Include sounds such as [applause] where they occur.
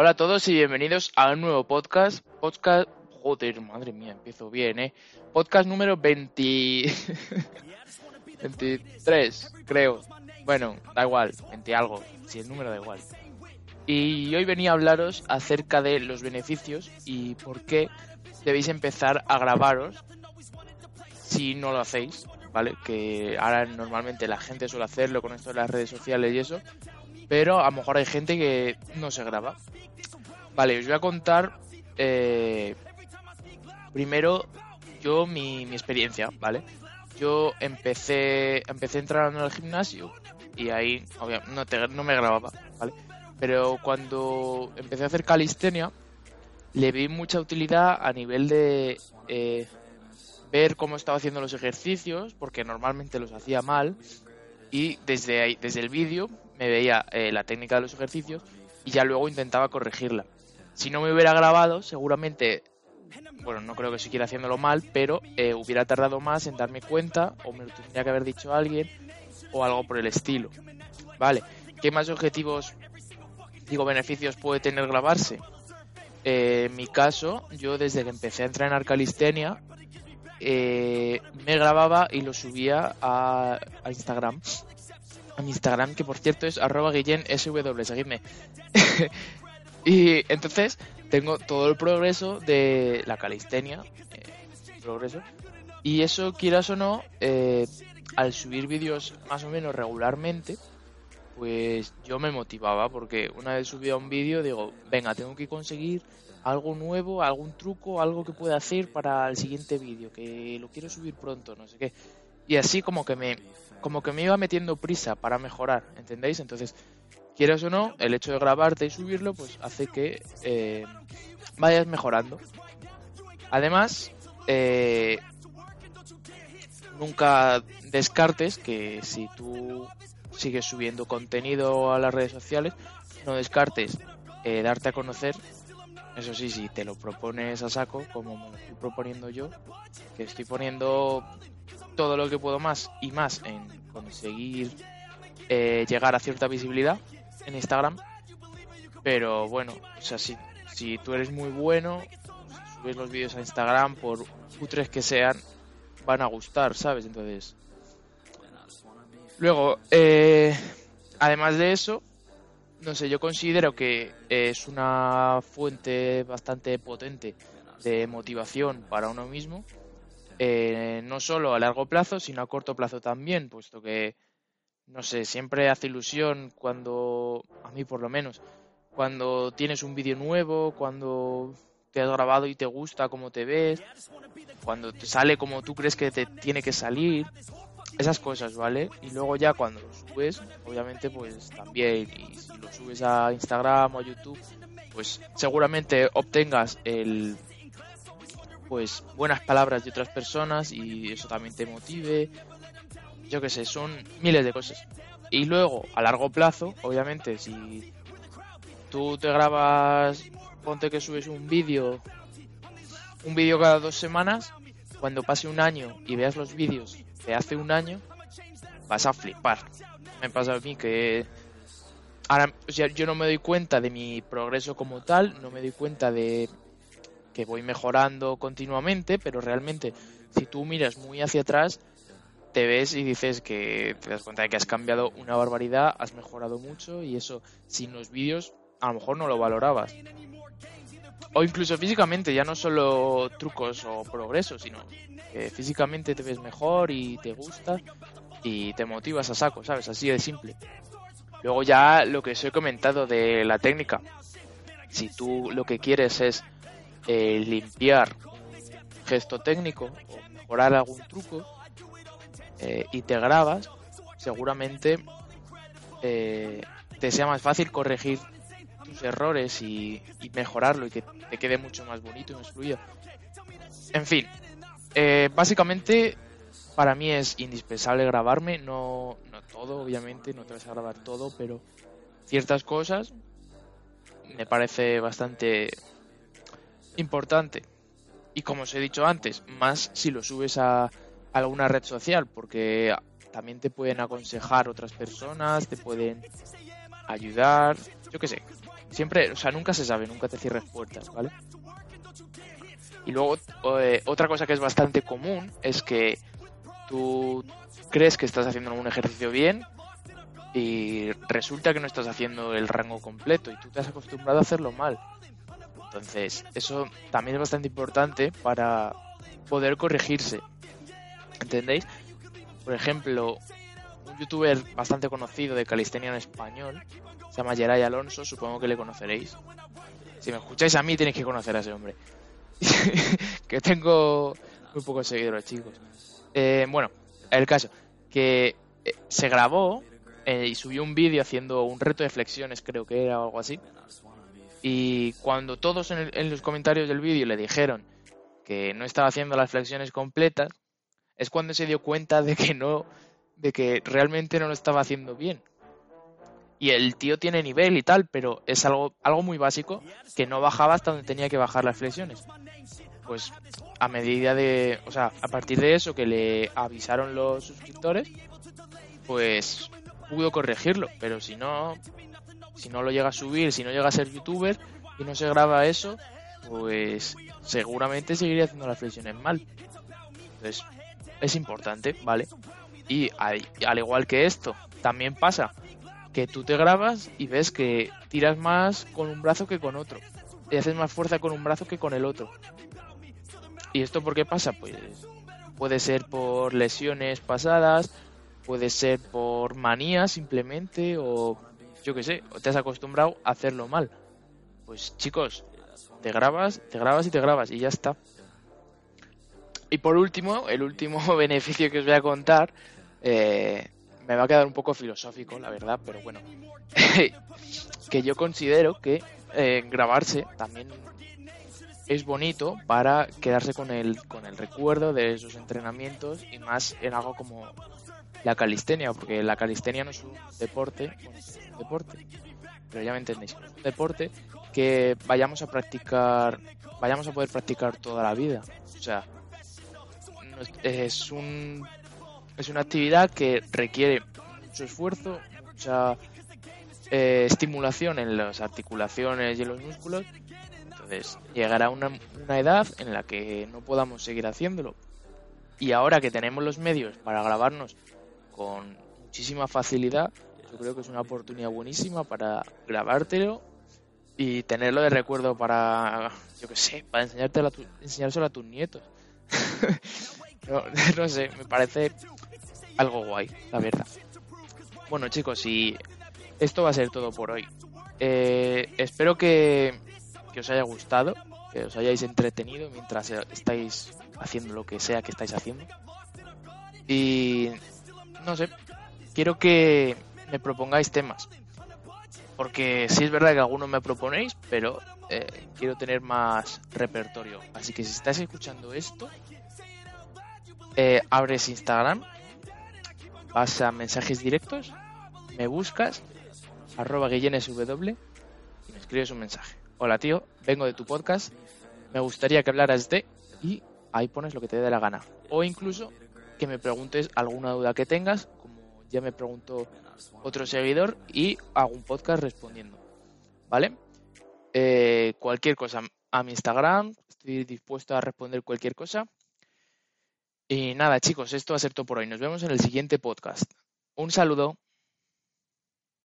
Hola a todos y bienvenidos a un nuevo podcast. Podcast. Joder, madre mía, empiezo bien, ¿eh? Podcast número 20. 23, [laughs] creo. Bueno, da igual, 20 algo. Si el número da igual. Y hoy venía a hablaros acerca de los beneficios y por qué debéis empezar a grabaros si no lo hacéis, ¿vale? Que ahora normalmente la gente suele hacerlo con esto de las redes sociales y eso, pero a lo mejor hay gente que no se graba. Vale, os voy a contar eh, primero yo mi, experiencia, ¿vale? Yo empecé, empecé entrando al gimnasio y ahí no, no me grababa, ¿vale? Pero cuando empecé a hacer calistenia, le vi mucha utilidad a nivel de eh, ver cómo estaba haciendo los ejercicios, porque normalmente los hacía mal, y desde ahí, desde el vídeo me veía eh, la técnica de los ejercicios y ya luego intentaba corregirla. Si no me hubiera grabado, seguramente, bueno, no creo que siguiera haciéndolo mal, pero eh, hubiera tardado más en darme cuenta o me lo tendría que haber dicho alguien o algo por el estilo. Vale, ¿qué más objetivos, digo, beneficios puede tener grabarse? Eh, en mi caso, yo desde que empecé a entrenar calistenia, eh, me grababa y lo subía a, Instagram. A mi Instagram, que por cierto es arroba guillén sw, seguidme. [laughs] y entonces tengo todo el progreso de la calistenia. Eh, progreso. Y eso, quieras o no, eh, al subir vídeos más o menos regularmente, pues yo me motivaba porque una vez subía un vídeo digo, venga, tengo que conseguir algo nuevo, algún truco, algo que pueda hacer para el siguiente vídeo, que lo quiero subir pronto, no sé qué. Y así como que me como que me iba metiendo prisa para mejorar, ¿entendéis? Entonces, quieras o no, el hecho de grabarte y subirlo, pues hace que eh, vayas mejorando. Además, eh, nunca descartes que si tú sigues subiendo contenido a las redes sociales, no descartes eh, darte a conocer eso sí, si te lo propones a saco, como me lo estoy proponiendo yo, que estoy poniendo todo lo que puedo más y más en conseguir eh, llegar a cierta visibilidad en Instagram. Pero bueno, o sea, si, si tú eres muy bueno, subes los vídeos a Instagram, por putres que sean, van a gustar, ¿sabes? Entonces. Luego, eh, además de eso, no sé, yo considero que es una fuente bastante potente de motivación para uno mismo, eh, no solo a largo plazo, sino a corto plazo también, puesto que, no sé, siempre hace ilusión cuando, a mí por lo menos, cuando tienes un vídeo nuevo, cuando te has grabado y te gusta cómo te ves, cuando te sale como tú crees que te tiene que salir, esas cosas, ¿vale? Y luego ya cuando lo subes, obviamente pues también, y si lo subes a Instagram o a YouTube, pues seguramente obtengas el pues buenas palabras de otras personas y eso también te motive. Yo qué sé, son miles de cosas. Y luego, a largo plazo, obviamente, si tú te grabas, ponte que subes un vídeo, un vídeo cada dos semanas, cuando pase un año y veas los vídeos hace un año, vas a flipar. Me pasa a mí que ahora, o sea, yo no me doy cuenta de mi progreso como tal, no me doy cuenta de que voy mejorando continuamente, pero realmente si tú miras muy hacia atrás, te ves y dices que te das cuenta de que has cambiado una barbaridad, has mejorado mucho y eso sin los vídeos a lo mejor no lo valorabas o incluso físicamente, ya no solo trucos o progresos, sino que físicamente te ves mejor y te gusta y te motivas a saco, ¿sabes? Así de simple. Luego ya lo que os he comentado de la técnica. Si tú lo que quieres es eh, limpiar gesto técnico o mejorar algún truco eh, y te grabas, seguramente eh, te sea más fácil corregir errores y, mejorarlo y que te quede mucho más bonito y más fluido. En fin, eh, básicamente para mí es indispensable grabarme, no, no todo, obviamente, no te vas a grabar todo, pero ciertas cosas me parece bastante importante. Y como os he dicho antes, más si lo subes a alguna red social, porque también te pueden aconsejar otras personas, te pueden ayudar, yo qué sé, siempre, o sea, nunca se sabe, nunca te cierres puertas, ¿vale? Y luego, eh, otra cosa que es bastante común es que tú crees que estás haciendo un ejercicio bien y resulta que no estás haciendo el rango completo y tú te has acostumbrado a hacerlo mal. Entonces, eso también es bastante importante para poder corregirse. ¿Entendéis? Por ejemplo, youtuber bastante conocido de calistenia en español, se llama Geray Alonso, supongo que le conoceréis. Si me escucháis a mí, tenéis que conocer a ese hombre. [laughs] que tengo muy pocos seguidores, chicos. Eh, bueno, el caso, que eh, se grabó eh, y subió un vídeo haciendo un reto de flexiones, creo que era o algo así. Y cuando todos en, los comentarios del vídeo le dijeron que no estaba haciendo las flexiones completas, es cuando se dio cuenta de que no, de que realmente no lo estaba haciendo bien. Y el tío tiene nivel y tal, pero es algo, algo muy básico que no bajaba hasta donde tenía que bajar las flexiones. Pues a medida de, o sea, a partir de eso que le avisaron los suscriptores, pues pudo corregirlo, pero si no, si no lo llega a subir, si no llega a ser youtuber y no se graba eso, pues seguramente seguiría haciendo las flexiones mal. Entonces, es importante, ¿vale? Y al, igual que esto, también pasa que tú te grabas y ves que tiras más con un brazo que con otro. Y haces más fuerza con un brazo que con el otro. ¿Y esto por qué pasa? Pues puede ser por lesiones pasadas, puede ser por manía simplemente, o yo qué sé, o te has acostumbrado a hacerlo mal. Pues chicos, te grabas, te grabas y te grabas y ya está. Y por último, el último [laughs] beneficio que os voy a contar, eh, me va a quedar un poco filosófico, la verdad, pero bueno, [laughs] que yo considero que eh, grabarse también es bonito para quedarse con el, con el recuerdo de esos entrenamientos y más en algo como la calistenia, porque la calistenia no es un deporte, un deporte, pero ya me entendéis, es un deporte que vayamos a practicar, vayamos a poder practicar toda la vida. O sea, es un es una actividad que requiere mucho esfuerzo, mucha eh, estimulación en las articulaciones y en los músculos. Entonces, llegará una, una edad en la que no podamos seguir haciéndolo. Y ahora que tenemos los medios para grabarnos con muchísima facilidad, yo creo que es una oportunidad buenísima para grabártelo y tenerlo de recuerdo para, yo que sé, para enseñártelo a enseñárselo a tus nietos. [laughs] no, sé, me parece algo guay, la verdad. Bueno chicos, y esto va a ser todo por hoy. Eh, espero que, que os haya gustado, que os hayáis entretenido mientras estáis haciendo lo que sea que estáis haciendo. Y no sé, quiero que me propongáis temas. Porque sí es verdad que algunos me proponéis, pero eh, quiero tener más repertorio. Así que si estás escuchando esto, eh, abres Instagram, vas a mensajes directos, me buscas, arroba guillenesw y me escribes un mensaje. Hola tío, vengo de tu podcast, me gustaría que hablaras de... y ahí pones lo que te dé la gana. O incluso que me preguntes alguna duda que tengas, como ya me preguntó otro seguidor, y hago un podcast respondiendo. ¿Vale? Eh, cualquier cosa a mi Instagram, estoy dispuesto a responder cualquier cosa. Y nada, chicos, esto va a todo por hoy. Nos vemos en el siguiente podcast. Un saludo.